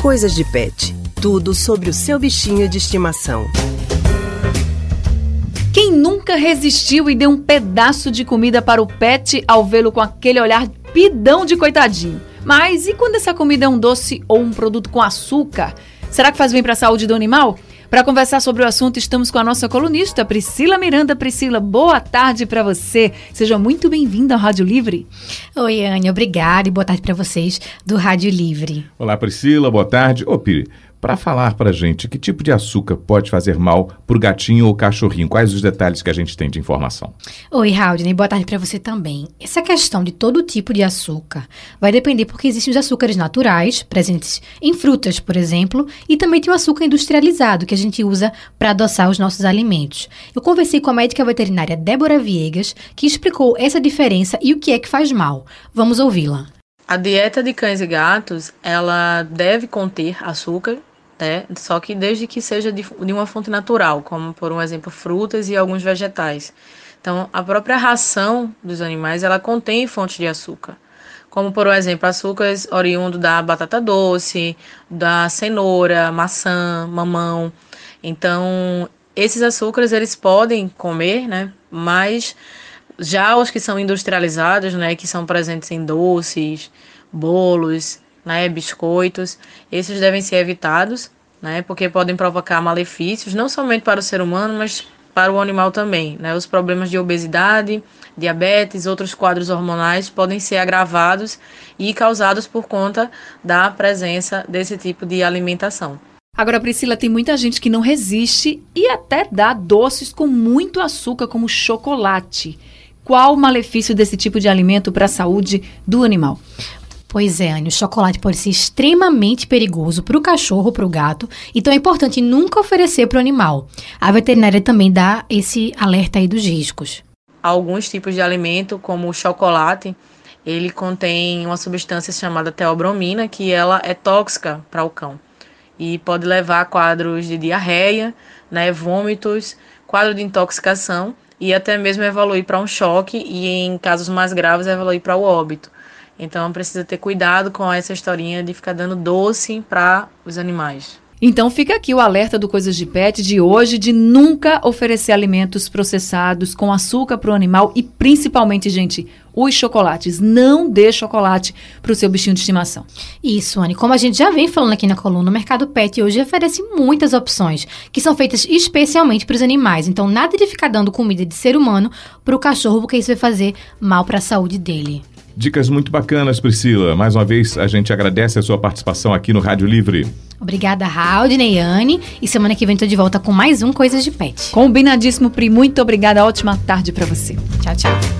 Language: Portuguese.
Coisas de Pet. Tudo sobre o seu bichinho de estimação. Quem nunca resistiu e deu um pedaço de comida para o pet ao vê-lo com aquele olhar pidão de coitadinho? Mas e quando essa comida é um doce ou um produto com açúcar? Será que faz bem para a saúde do animal? Para conversar sobre o assunto, estamos com a nossa colunista Priscila Miranda. Priscila, boa tarde para você. Seja muito bem-vinda ao Rádio Livre. Oi, Anne, obrigada e boa tarde para vocês do Rádio Livre. Olá, Priscila, boa tarde. Ô, Piri, para falar para a gente que tipo de açúcar pode fazer mal para o gatinho ou cachorrinho. Quais os detalhes que a gente tem de informação? Oi, Haldane, boa tarde para você também. Essa questão de todo tipo de açúcar vai depender porque existem os açúcares naturais, presentes em frutas, por exemplo, e também tem o açúcar industrializado que a gente usa para adoçar os nossos alimentos. Eu conversei com a médica veterinária Débora Viegas, que explicou essa diferença e o que é que faz mal. Vamos ouvi-la. A dieta de cães e gatos, ela deve conter açúcar, né? Só que desde que seja de, de uma fonte natural, como por um exemplo frutas e alguns vegetais. Então, a própria ração dos animais, ela contém fontes de açúcar, como por exemplo, açúcares oriundo da batata doce, da cenoura, maçã, mamão. Então, esses açúcares eles podem comer, né? Mas já os que são industrializados, né, que são presentes em doces, bolos, né, biscoitos, esses devem ser evitados, né, porque podem provocar malefícios não somente para o ser humano, mas para o animal também, né? Os problemas de obesidade, diabetes, outros quadros hormonais podem ser agravados e causados por conta da presença desse tipo de alimentação. Agora, Priscila, tem muita gente que não resiste e até dá doces com muito açúcar, como chocolate. Qual o malefício desse tipo de alimento para a saúde do animal? Pois é, Anne, o chocolate pode ser extremamente perigoso para o cachorro ou para o gato, então é importante nunca oferecer para o animal. A veterinária também dá esse alerta aí dos riscos. Alguns tipos de alimento, como o chocolate, ele contém uma substância chamada teobromina, que ela é tóxica para o cão e pode levar a quadros de diarreia, né, vômitos, quadro de intoxicação e até mesmo evoluir para um choque e, em casos mais graves, evoluir para o óbito. Então precisa ter cuidado com essa historinha de ficar dando doce para os animais. Então fica aqui o alerta do Coisas de Pet de hoje de nunca oferecer alimentos processados com açúcar para o animal e principalmente, gente, os chocolates. Não dê chocolate para o seu bichinho de estimação. Isso, Anne. Como a gente já vem falando aqui na coluna, o mercado pet hoje oferece muitas opções que são feitas especialmente para os animais. Então, nada de ficar dando comida de ser humano para o cachorro, porque isso vai fazer mal para a saúde dele. Dicas muito bacanas, Priscila. Mais uma vez, a gente agradece a sua participação aqui no Rádio Livre. Obrigada, Raudney e Anne. E semana que vem tô de volta com mais um Coisas de Pet. Combinadíssimo, Pri. Muito obrigada. Ótima tarde para você. Tchau, tchau.